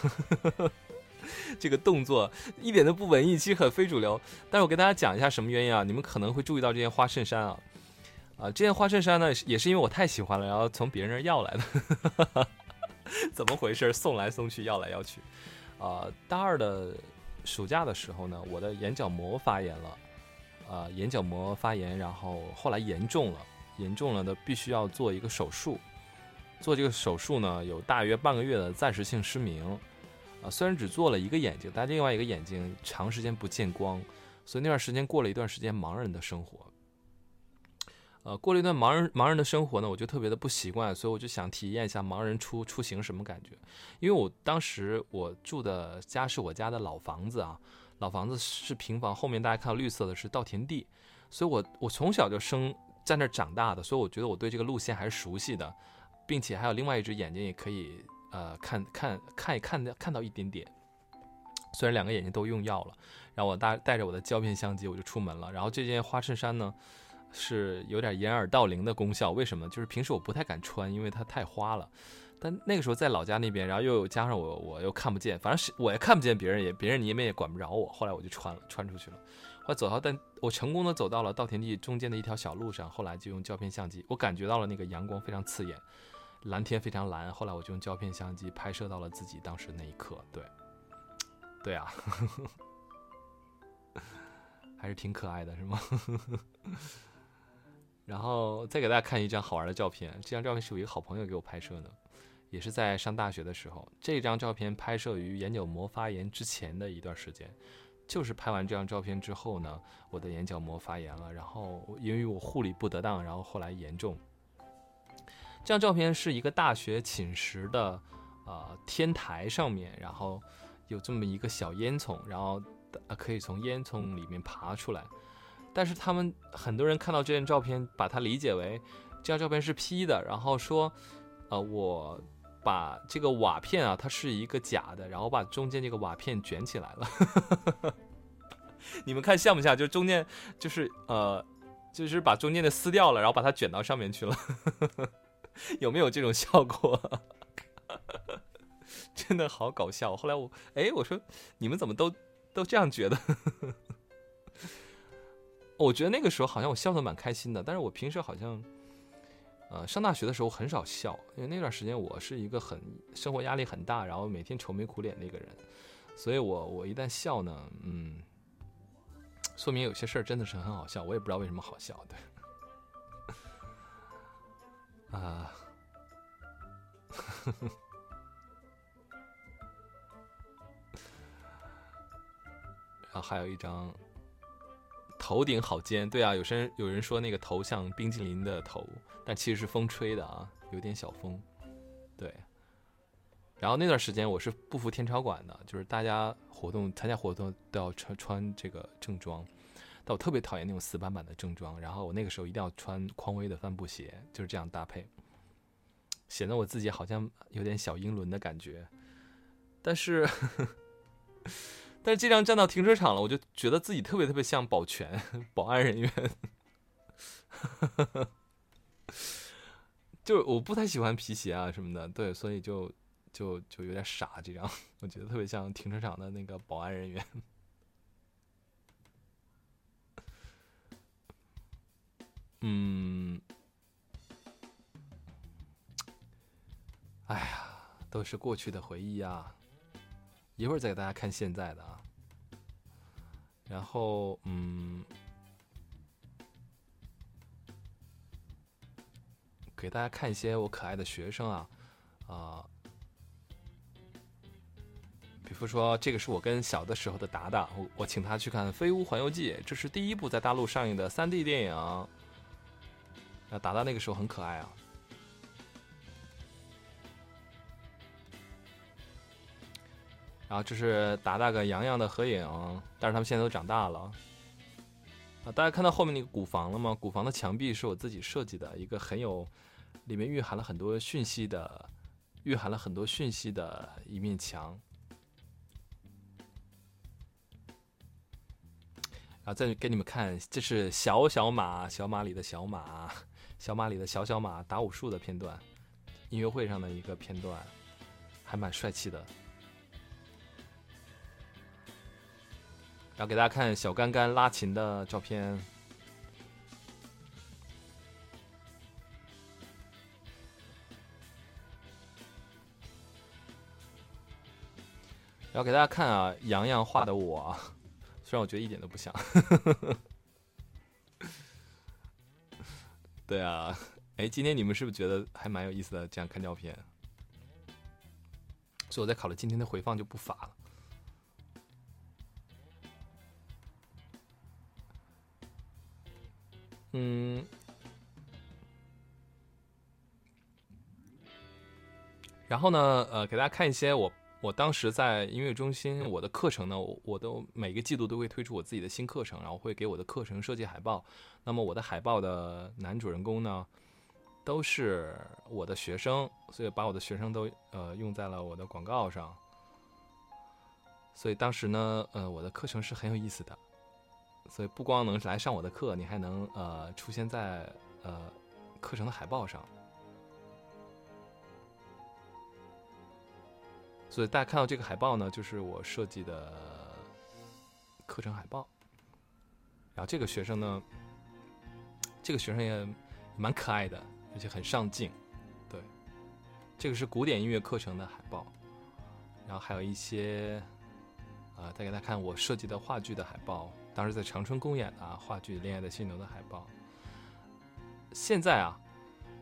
这个动作一点都不文艺，其实很非主流。但是我跟大家讲一下什么原因啊？你们可能会注意到这件花衬衫啊，啊，这件花衬衫呢也是因为我太喜欢了，然后从别人那儿要来的。怎么回事？送来送去，要来要去。啊，大二的暑假的时候呢，我的眼角膜发炎了，啊，眼角膜发炎，然后后来严重了。严重了的必须要做一个手术，做这个手术呢有大约半个月的暂时性失明，啊，虽然只做了一个眼睛，但另外一个眼睛长时间不见光，所以那段时间过了一段时间盲人的生活，呃，过了一段盲人盲人的生活呢，我就特别的不习惯，所以我就想体验一下盲人出出行什么感觉，因为我当时我住的家是我家的老房子啊，老房子是平房，后面大家看到绿色的是稻田地，所以我我从小就生。在那儿长大的，所以我觉得我对这个路线还是熟悉的，并且还有另外一只眼睛也可以呃看看看一看的看到一点点。虽然两个眼睛都用药了，然后我带带着我的胶片相机我就出门了。然后这件花衬衫呢是有点掩耳盗铃的功效，为什么？就是平时我不太敢穿，因为它太花了。但那个时候在老家那边，然后又加上我我又看不见，反正是我也看不见别人，也别人你们也管不着我。后来我就穿了，穿出去了。我走到，但我成功的走到了稻田地中间的一条小路上。后来就用胶片相机，我感觉到了那个阳光非常刺眼，蓝天非常蓝。后来我就用胶片相机拍摄到了自己当时那一刻。对，对啊，还是挺可爱的，是吗？然后再给大家看一张好玩的照片。这张照片是我一个好朋友给我拍摄的，也是在上大学的时候。这张照片拍摄于眼角膜发炎之前的一段时间。就是拍完这张照片之后呢，我的眼角膜发炎了，然后因为我护理不得当，然后后来严重。这张照片是一个大学寝室的呃天台上面，然后有这么一个小烟囱，然后可以从烟囱里面爬出来。但是他们很多人看到这张照片，把它理解为这张照片是 P 的，然后说，呃我。把这个瓦片啊，它是一个假的，然后把中间这个瓦片卷起来了。你们看像不像？就中间就是呃，就是把中间的撕掉了，然后把它卷到上面去了。有没有这种效果？真的好搞笑。后来我哎，我说你们怎么都都这样觉得？我觉得那个时候好像我笑得蛮开心的，但是我平时好像。呃，上大学的时候很少笑，因为那段时间我是一个很生活压力很大，然后每天愁眉苦脸的一个人，所以我我一旦笑呢，嗯，说明有些事儿真的是很好笑，我也不知道为什么好笑，对，啊，然后还有一张。头顶好尖，对啊，有些人有人说那个头像冰淇淋的头，但其实是风吹的啊，有点小风，对。然后那段时间我是不服天朝馆的，就是大家活动参加活动都要穿穿这个正装，但我特别讨厌那种死板板的正装，然后我那个时候一定要穿匡威的帆布鞋，就是这样搭配，显得我自己好像有点小英伦的感觉，但是。但是这辆站到停车场了，我就觉得自己特别特别像保全、保安人员。就我不太喜欢皮鞋啊什么的，对，所以就就就有点傻这样，我觉得特别像停车场的那个保安人员。嗯，哎呀，都是过去的回忆啊！一会儿再给大家看现在的啊。然后，嗯，给大家看一些我可爱的学生啊，啊，比如说这个是我跟小的时候的达达，我我请他去看《飞屋环游记》，这是第一部在大陆上映的 3D 电影。那达达那个时候很可爱啊，然后这是达达跟洋洋的合影，但是他们现在都长大了。啊，大家看到后面那个古房了吗？古房的墙壁是我自己设计的，一个很有，里面蕴含了很多讯息的，蕴含了很多讯息的一面墙。然后再给你们看，这是小小马，小马里的小马。小马里的小小马打武术的片段，音乐会上的一个片段，还蛮帅气的。然后给大家看小干干拉琴的照片，然后给大家看啊，洋洋画的我，虽然我觉得一点都不像。对啊，哎，今天你们是不是觉得还蛮有意思的？这样看照片，所以我在考虑今天的回放就不发了。嗯，然后呢，呃，给大家看一些我。我当时在音乐中心，我的课程呢，我都每个季度都会推出我自己的新课程，然后会给我的课程设计海报。那么我的海报的男主人公呢，都是我的学生，所以把我的学生都呃用在了我的广告上。所以当时呢，呃，我的课程是很有意思的，所以不光能来上我的课，你还能呃出现在呃课程的海报上。所以大家看到这个海报呢，就是我设计的课程海报。然后这个学生呢，这个学生也蛮可爱的，而且很上进。对，这个是古典音乐课程的海报。然后还有一些，啊，再给大家看我设计的话剧的海报，当时在长春公演的话剧《恋爱的犀牛》的海报。现在啊，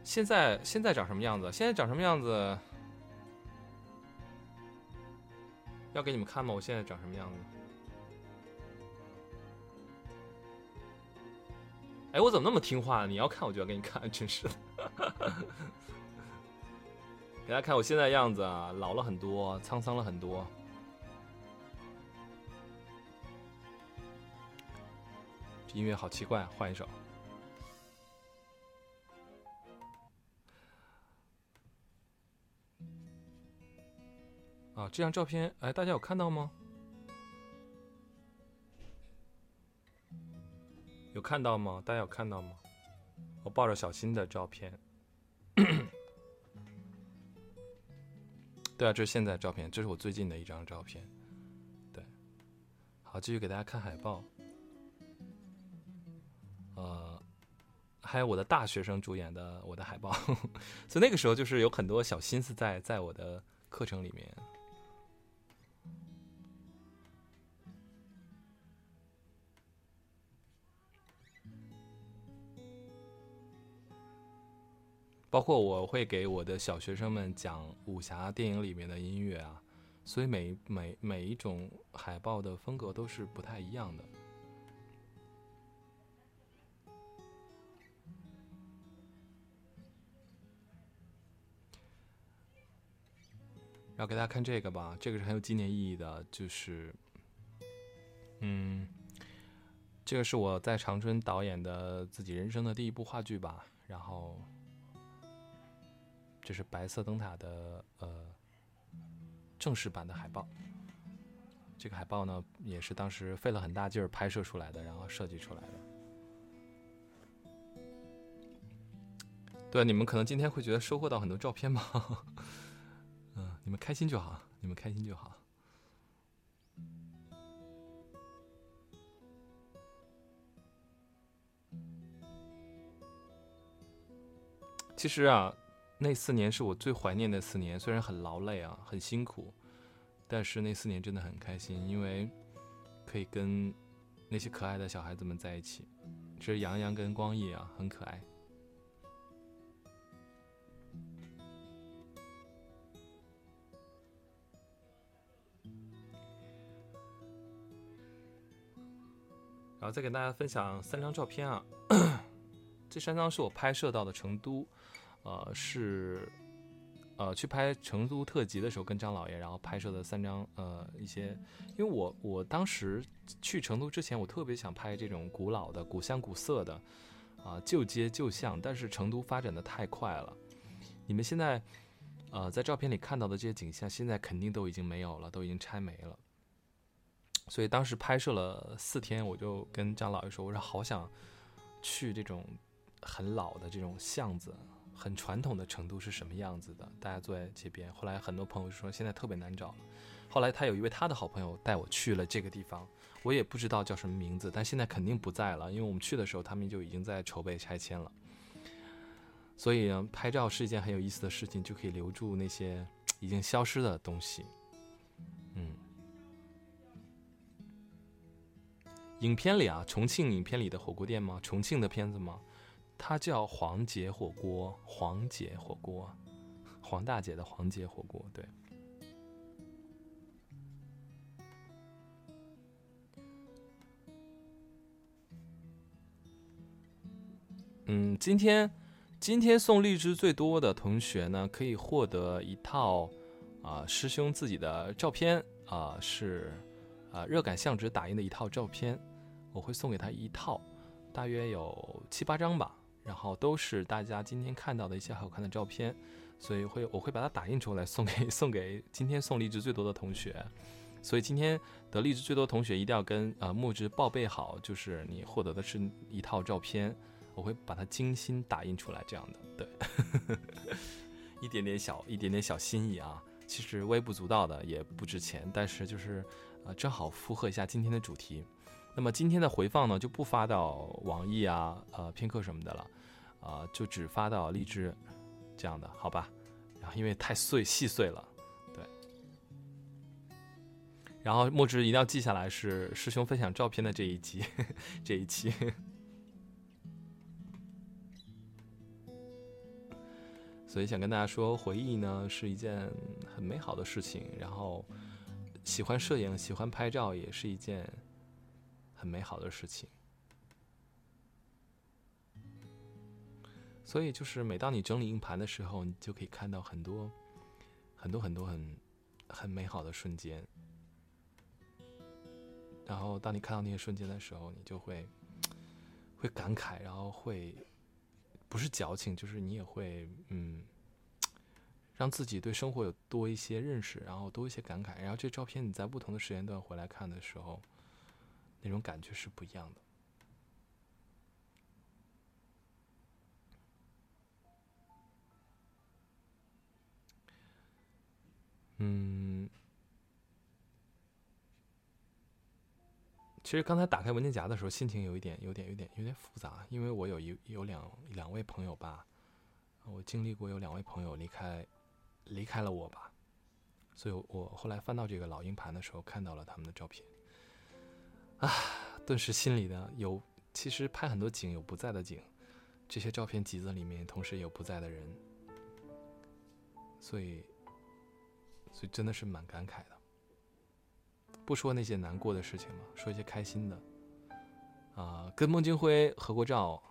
现在现在长什么样子？现在长什么样子？要给你们看吗？我现在长什么样子？哎，我怎么那么听话？你要看我就要给你看，真是的。给大家看我现在样子啊，老了很多，沧桑了很多。音乐好奇怪，换一首。啊，这张照片，哎，大家有看到吗？有看到吗？大家有看到吗？我抱着小新的照片。对啊，这是现在照片，这是我最近的一张照片。对，好，继续给大家看海报。呃，还有我的大学生主演的我的海报，所以那个时候就是有很多小心思在在我的课程里面。包括我会给我的小学生们讲武侠电影里面的音乐啊，所以每每每一种海报的风格都是不太一样的。然后给大家看这个吧，这个是很有纪念意义的，就是，嗯，这个是我在长春导演的自己人生的第一部话剧吧，然后。这是白色灯塔的呃正式版的海报。这个海报呢，也是当时费了很大劲儿拍摄出来的，然后设计出来的。对，你们可能今天会觉得收获到很多照片吧？们开心就好，你们开心就好。其实啊，那四年是我最怀念的四年，虽然很劳累啊，很辛苦，但是那四年真的很开心，因为可以跟那些可爱的小孩子们在一起。这是杨洋跟光义啊，很可爱。然后再给大家分享三张照片啊，这三张是我拍摄到的成都，呃，是呃去拍成都特辑的时候跟张老爷，然后拍摄的三张呃一些，因为我我当时去成都之前，我特别想拍这种古老的古香古色的啊旧街旧巷，但是成都发展的太快了，你们现在呃在照片里看到的这些景象，现在肯定都已经没有了，都已经拆没了。所以当时拍摄了四天，我就跟张老爷说：“我说好想去这种很老的这种巷子，很传统的成都是什么样子的？大家坐在街边。”后来很多朋友说现在特别难找了。后来他有一位他的好朋友带我去了这个地方，我也不知道叫什么名字，但现在肯定不在了，因为我们去的时候他们就已经在筹备拆迁了。所以，拍照是一件很有意思的事情，就可以留住那些已经消失的东西。影片里啊，重庆影片里的火锅店吗？重庆的片子吗？它叫黄姐火锅，黄姐火锅，黄大姐的黄姐火锅。对。嗯，今天今天送荔枝最多的同学呢，可以获得一套啊师兄自己的照片啊，是啊热感相纸打印的一套照片。我会送给他一套，大约有七八张吧，然后都是大家今天看到的一些好看的照片，所以会我会把它打印出来送给送给今天送荔枝最多的同学，所以今天得荔枝最多同学一定要跟呃木之报备好，就是你获得的是一套照片，我会把它精心打印出来，这样的对，一点点小一点点小心意啊，其实微不足道的也不值钱，但是就是呃正好符合一下今天的主题。那么今天的回放呢，就不发到网易啊、呃片刻什么的了，啊，就只发到荔枝，这样的，好吧？然后因为太碎细碎了，对。然后墨汁一定要记下来，是师兄分享照片的这一集，这一期。所以想跟大家说，回忆呢是一件很美好的事情，然后喜欢摄影、喜欢拍照也是一件。很美好的事情，所以就是每当你整理硬盘的时候，你就可以看到很多、很多、很多很很美好的瞬间。然后当你看到那些瞬间的时候，你就会会感慨，然后会不是矫情，就是你也会嗯，让自己对生活有多一些认识，然后多一些感慨。然后这照片你在不同的时间段回来看的时候。那种感觉是不一样的。嗯，其实刚才打开文件夹的时候，心情有一点、有点、有点、有点复杂，因为我有一有两两位朋友吧，我经历过有两位朋友离开，离开了我吧，所以我后来翻到这个老硬盘的时候，看到了他们的照片。啊，顿时心里呢有，其实拍很多景有不在的景，这些照片集子里面同时有不在的人，所以，所以真的是蛮感慨的。不说那些难过的事情了，说一些开心的。啊，跟孟京辉合过照，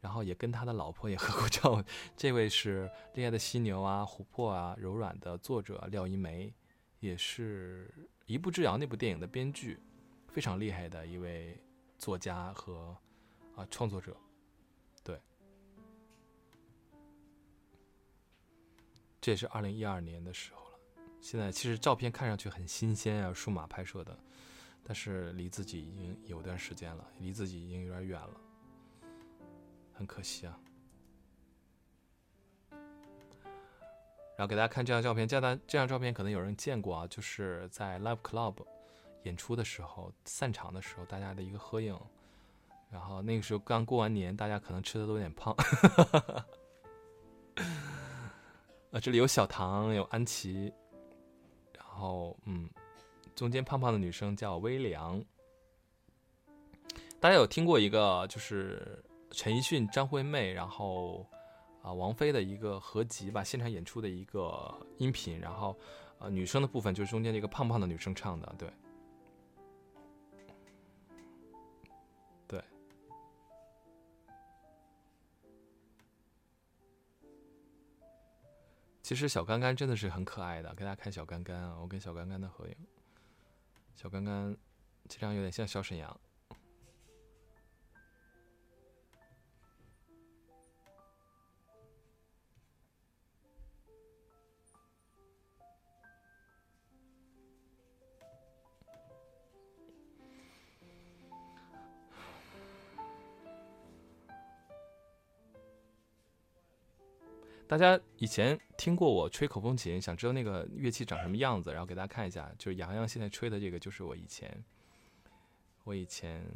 然后也跟他的老婆也合过照。这位是《恋爱的犀牛》啊，《琥珀》啊，《柔软》的作者廖一梅，也是一步之遥那部电影的编剧。非常厉害的一位作家和啊创作者，对，这也是二零一二年的时候了。现在其实照片看上去很新鲜啊，数码拍摄的，但是离自己已经有段时间了，离自己已经有点远了，很可惜啊。然后给大家看这张照片，这张这张照片可能有人见过啊，就是在 live club 演出的时候散场的时候大家的一个合影。然后那个时候刚过完年，大家可能吃的都有点胖。啊，这里有小唐，有安琪，然后嗯，中间胖胖的女生叫微凉。大家有听过一个就是陈奕迅、张惠妹，然后啊王菲的一个合集吧，现场演出的一个音频，然后呃女生的部分就是中间这个胖胖的女生唱的，对。其实小干干真的是很可爱的，给大家看小干干啊，我跟小干干的合影。小干干这张有点像小沈阳。大家以前听过我吹口风琴，想知道那个乐器长什么样子，然后给大家看一下，就是洋洋现在吹的这个，就是我以前，我以前，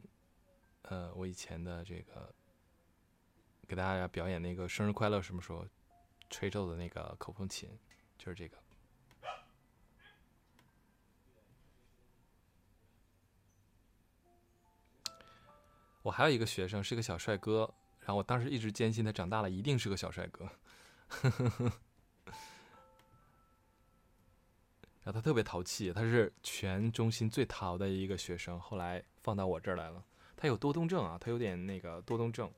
呃，我以前的这个，给大家表演那个生日快乐什么时候吹奏的那个口风琴，就是这个。我还有一个学生是个小帅哥，然后我当时一直坚信他长大了一定是个小帅哥。呵呵呵，然后他特别淘气，他是全中心最淘的一个学生。后来放到我这儿来了，他有多动症啊，他有点那个多动症，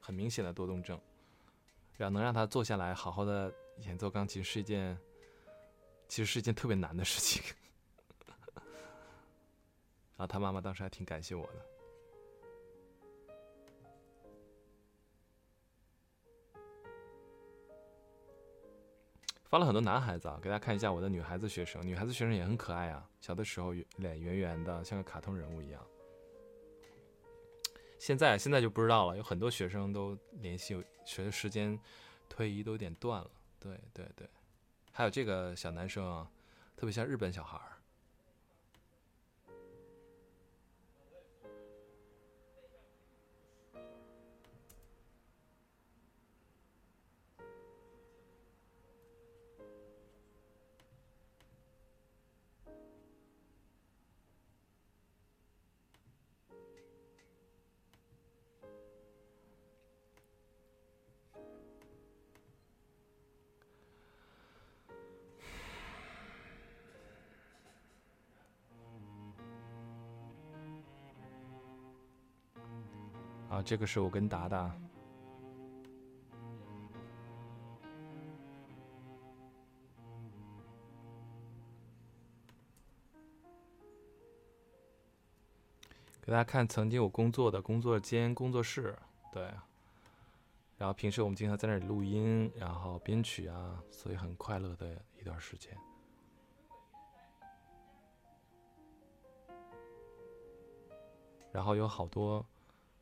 很明显的多动症。然后能让他坐下来好好的演奏钢琴是一件，其实是一件特别难的事情。然后他妈妈当时还挺感谢我的。发了很多男孩子啊，给大家看一下我的女孩子学生，女孩子学生也很可爱啊，小的时候脸圆圆的，像个卡通人物一样。现在现在就不知道了，有很多学生都联系，学的时间推移都有点断了。对对对，还有这个小男生啊，特别像日本小孩。这个是我跟达达，给大家看曾经我工作的工作间、工作室，对。然后平时我们经常在那里录音，然后编曲啊，所以很快乐的一段时间。然后有好多。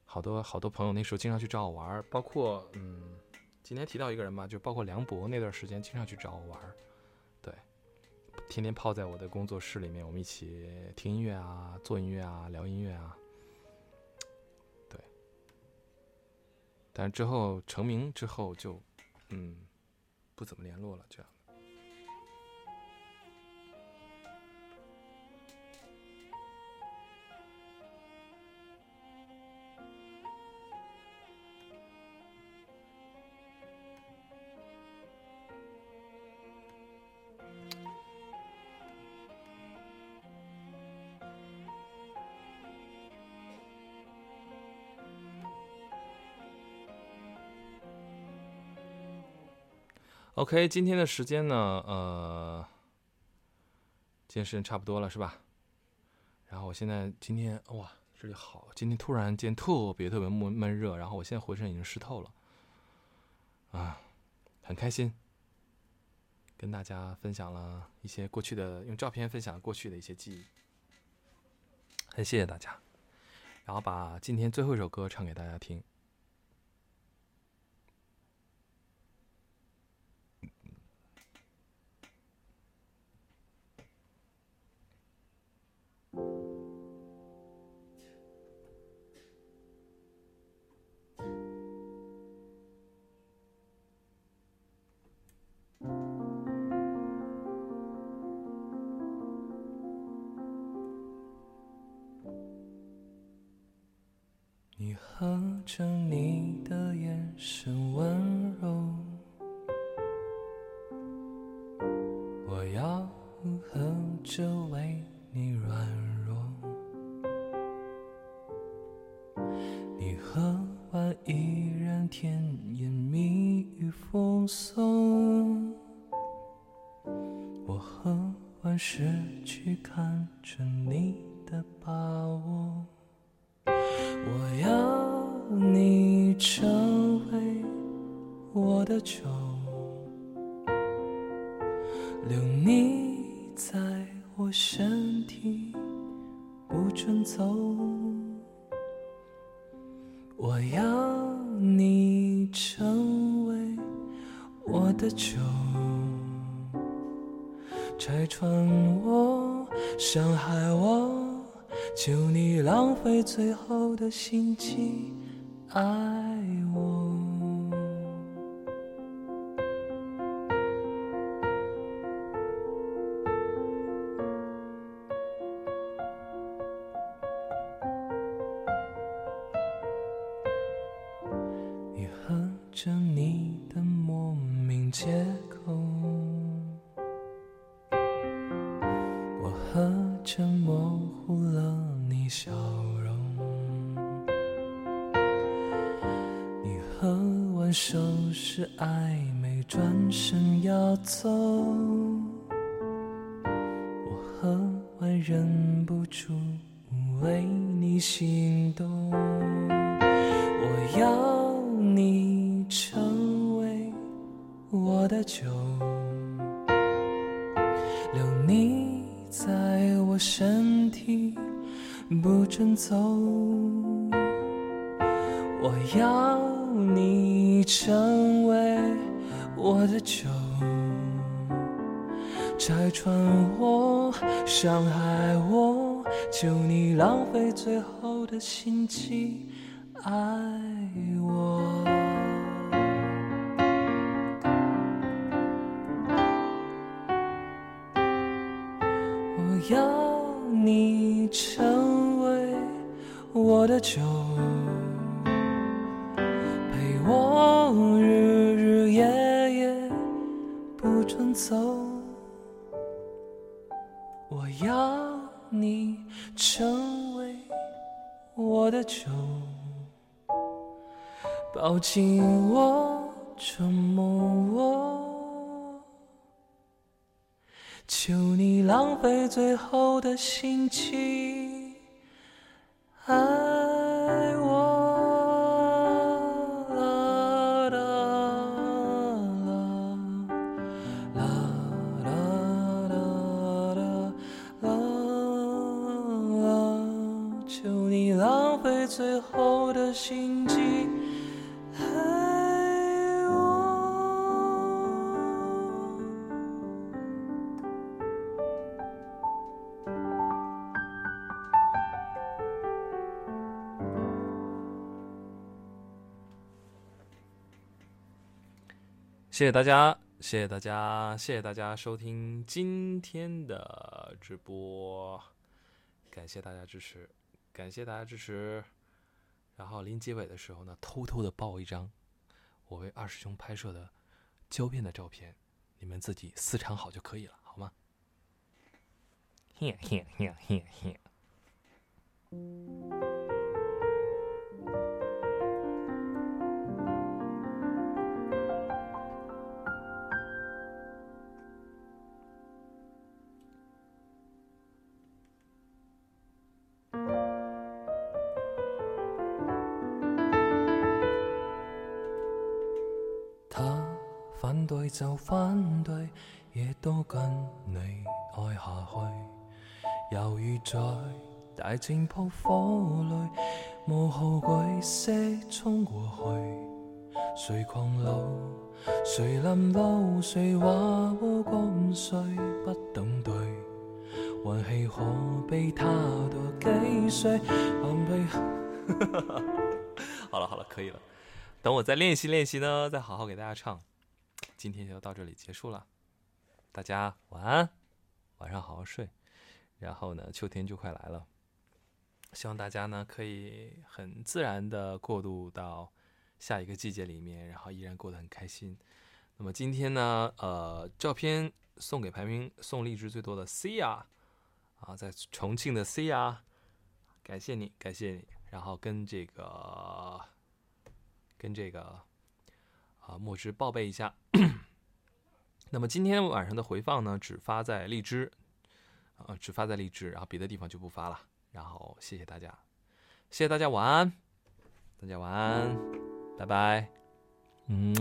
好多好多朋友那时候经常去找我玩，包括嗯，今天提到一个人吧，就包括梁博那段时间经常去找我玩，对，天天泡在我的工作室里面，我们一起听音乐啊，做音乐啊，聊音乐啊，对。但之后成名之后就嗯，不怎么联络了，这样。OK，今天的时间呢，呃，今天时间差不多了，是吧？然后我现在今天哇，这里好，今天突然间特别特别闷闷热，然后我现在浑身已经湿透了，啊，很开心，跟大家分享了一些过去的，用照片分享过去的一些记忆，很谢谢大家，然后把今天最后一首歌唱给大家听。最后的心机忍不住为你心动。我要你成为我的酒，留你在我身体，不准走。我要你成为我的酒，拆穿我，伤害我，求你浪费最后的心机爱。后的心情谢谢大家，谢谢大家，谢谢大家收听今天的直播，感谢大家支持，感谢大家支持。然后临结尾的时候呢，偷偷的爆一张我为二师兄拍摄的胶片的照片，你们自己私藏好就可以了，好吗？就反对，也都跟你爱下去。犹如在大戰撲火裏，無後懼色冲过去。谁狂怒，誰臨路，谁话我咁衰不等对。运气可比他多幾歲，還被。好了好了，可以了。等我再练习练习呢，再好好给大家唱。今天就到这里结束了，大家晚安，晚上好好睡。然后呢，秋天就快来了，希望大家呢可以很自然的过渡到下一个季节里面，然后依然过得很开心。那么今天呢，呃，照片送给排名送荔枝最多的 C 啊，啊，在重庆的 C 啊，感谢你，感谢你。然后跟这个跟这个啊墨汁报备一下。那么今天晚上的回放呢，只发在荔枝，啊，只发在荔枝，然后别的地方就不发了。然后谢谢大家，谢谢大家，晚安，大家晚安，拜拜，嗯。